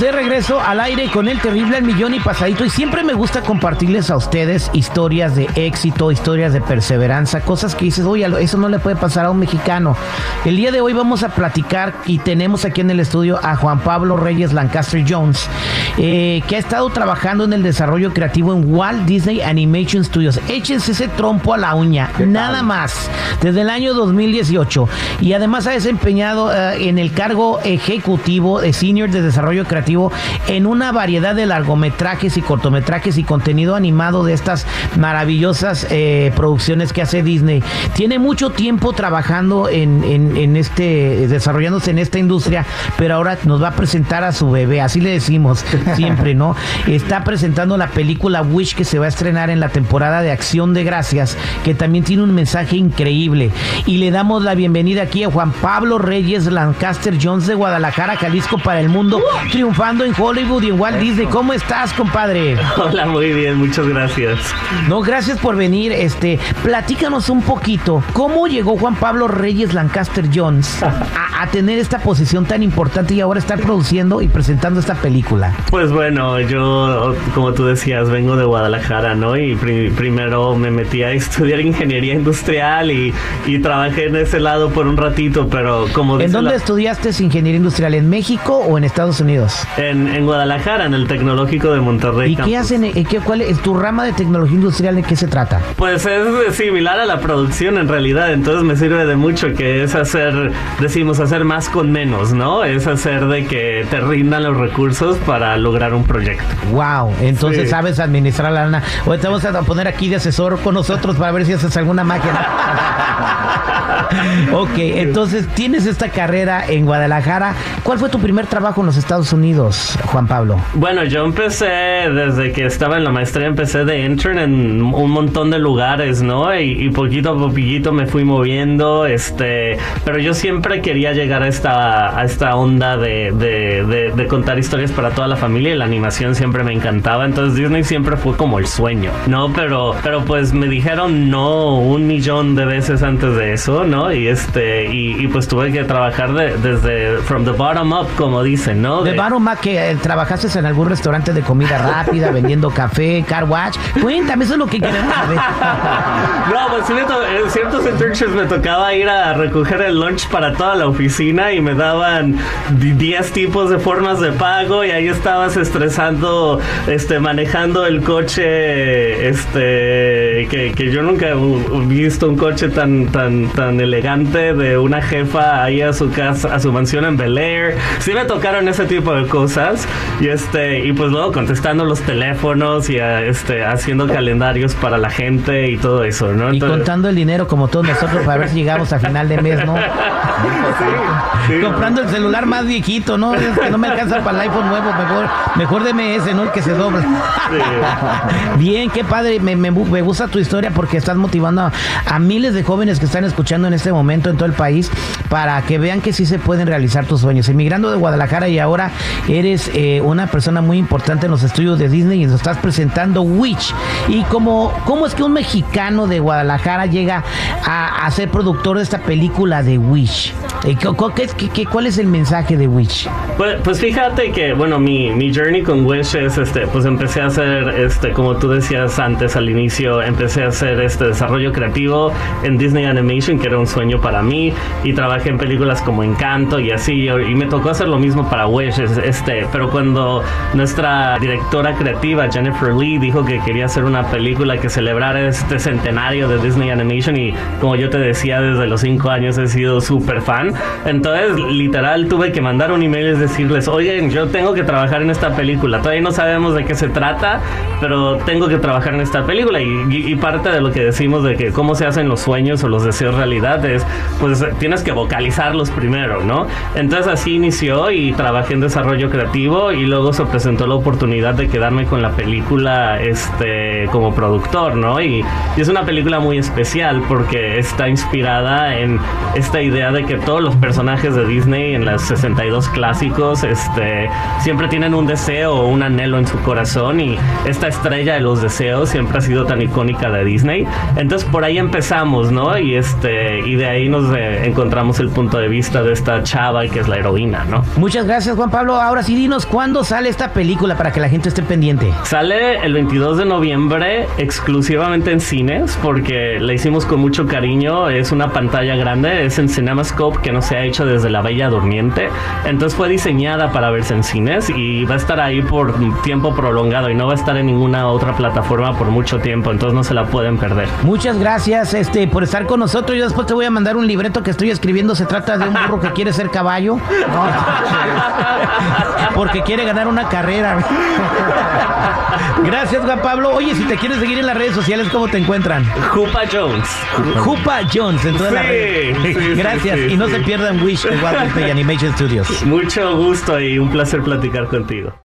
De regreso al aire con el terrible al millón y pasadito y siempre me gusta compartirles a ustedes historias de éxito, historias de perseverancia, cosas que dices, oye, eso no le puede pasar a un mexicano. El día de hoy vamos a platicar y tenemos aquí en el estudio a Juan Pablo Reyes Lancaster Jones, eh, que ha estado trabajando en el desarrollo creativo en Walt Disney Animation Studios. Échense ese trompo a la uña, nada más, desde el año 2018 y además ha desempeñado eh, en el cargo ejecutivo de Senior de Desarrollo Creativo en una variedad de largometrajes y cortometrajes y contenido animado de estas maravillosas eh, producciones que hace Disney. Tiene mucho tiempo trabajando en, en, este, desarrollándose en esta industria, pero ahora nos va a presentar a su bebé, así le decimos siempre, ¿no? Está presentando la película Wish que se va a estrenar en la temporada de Acción de Gracias, que también tiene un mensaje increíble. Y le damos la bienvenida aquí a Juan Pablo Reyes Lancaster Jones de Guadalajara, Jalisco para el mundo triunfando en Hollywood y en Walt Disney. ¿Cómo estás, compadre? Hola, muy bien, muchas gracias. No, gracias por venir. Este, platícanos un poquito. ¿Cómo llegó Juan Pablo Reyes Lancaster Jones a, tener esta posición tan importante y ahora estar produciendo y presentando esta película? Pues bueno, yo, como tú decías, vengo de Guadalajara, ¿no? Y primero me metí a estudiar ingeniería industrial y, trabajé en ese lado por un ratito, pero como... ¿En dónde estudiaste ingeniería industrial? ¿En México o en Estados Unidos? En, Guadalajara, en el Tecnológico de Monterrey. ¿Y qué hacen? Eh, ¿Qué, ¿Cuál es tu rama de tecnología industrial? ¿De qué se trata? Pues es similar a la producción en realidad, entonces me sirve de mucho que es hacer, decimos, hacer más con menos, ¿no? Es hacer de que te rindan los recursos para lograr un proyecto. Wow, entonces sabes administrar la lana. Hoy te vamos a poner aquí de asesor con nosotros para ver si haces alguna máquina. ok, entonces tienes esta carrera en Guadalajara. ¿Cuál fue tu primer trabajo en los Estados Unidos, Juan Pablo? Bueno, yo empecé desde que estaba en la maestría, empecé de intern en un montón de lugares, ¿no? Y, poquito a poquito me fui moviendo, este, pero yo siempre quería llegar a esta, a esta onda de, de, de, contar historias para toda la familia y la animación siempre me encantaba, entonces Disney siempre fue como el sueño, ¿no? Pero, pero pues me dijeron no un millón de veces antes de eso, ¿no? Y este, y, pues tuve que trabajar desde from the bottom up, como dicen, ¿no? De, bottom up, que eh, trabajaste en algún restaurante de comida rápida, vendiendo café, car watch. Cuéntame, eso es lo que queremos saber. no, pues en ciertos internships me tocaba ir a recoger el lunch para toda la oficina y me daban 10 tipos de formas de pago y ahí estabas estresando, este, manejando el coche, este, que, que yo nunca he visto un coche tan, tan, tan elegante de una jefa ahí a su casa, a su mansión en Bel Air. Sí me tocaron ese tipo de cosas y este y pues luego contestando los teléfonos y este haciendo calendarios para la gente y todo eso, ¿no? y contando el dinero como todos nosotros para ver si llegamos a final de mes, ¿no? Comprando el celular más viejito, ¿no? Es que no me alcanza para el iPhone nuevo, mejor mejor deme ese, ¿no? El que se dobla. Bien, qué padre, me, me, gusta tu historia porque estás motivando a miles de jóvenes que están escuchando en este momento en todo el país para que vean que sí se pueden realizar tus sueños. Emigrando de Guadalajara y ahora eres eh, una persona muy importante en los estudios de Disney y nos estás presentando Witch. Y como, ¿cómo es que un mexicano de Guadalajara llega a, ser productor de esta película de Wish? Eh, ¿Cuál es el mensaje de Wish? Pues, pues, fíjate que, bueno, mi, mi journey con Wish es, este, pues empecé a hacer, este, como tú decías antes al inicio, empecé a hacer este desarrollo creativo en Disney Animation, que era un sueño para mí, y trabajé en películas como Encanto y así, y me tocó hacer lo mismo para Wish, este, pero cuando nuestra directora creativa, Jennifer Lee, dijo que quería hacer una película que celebrara este centenario de Disney Animation, y como yo te decía, desde los cinco años he sido súper fan, entonces literal tuve que mandar un email y decirles, oigan, yo tengo que trabajar en esta película, todavía no sabemos de qué se trata, pero tengo que trabajar en esta película, y, y parte de lo que decimos de que cómo se hacen los sueños o los deseos realidad es, pues tienes que vocalizarlos primero, ¿no? Entonces así inició y trabajé en desarrollo creativo y luego se presentó la oportunidad de quedarme con la película este, como productor, ¿no? Y, y es una película muy especial porque está inspirada en esta idea de que todos todos los personajes de Disney en las 62 clásicos, este, siempre tienen un deseo o un anhelo en su corazón y esta estrella de los deseos siempre ha sido tan icónica de Disney. Entonces por ahí empezamos, ¿no? Y este, y de ahí nos eh, encontramos el punto de vista de esta chava que es la heroína, ¿no? Muchas gracias, Juan Pablo. Ahora sí, dinos cuándo sale esta película para que la gente esté pendiente. Sale el 22 de noviembre exclusivamente en cines porque la hicimos con mucho cariño. Es una pantalla grande, es en CinemaScope que no se ha hecho desde La Bella Durmiente. Entonces fue diseñada para verse en cines y va a estar ahí por tiempo prolongado y no va a estar en ninguna otra plataforma por mucho tiempo. Entonces no se la pueden perder. Muchas gracias este, por estar con nosotros. Yo después te voy a mandar un libreto que estoy escribiendo. Se trata de un burro que quiere ser caballo. porque quiere ganar una carrera. Gracias, Juan Pablo. Oye, si te quieres seguir en las redes sociales, ¿cómo te encuentran? Jupa Jones. Jupa Jones en todas las Sí, redes. sí, Gracias. sí, y no. Se pierdan Wish de Walt Disney Animation Studios. Mucho gusto y un placer platicar contigo.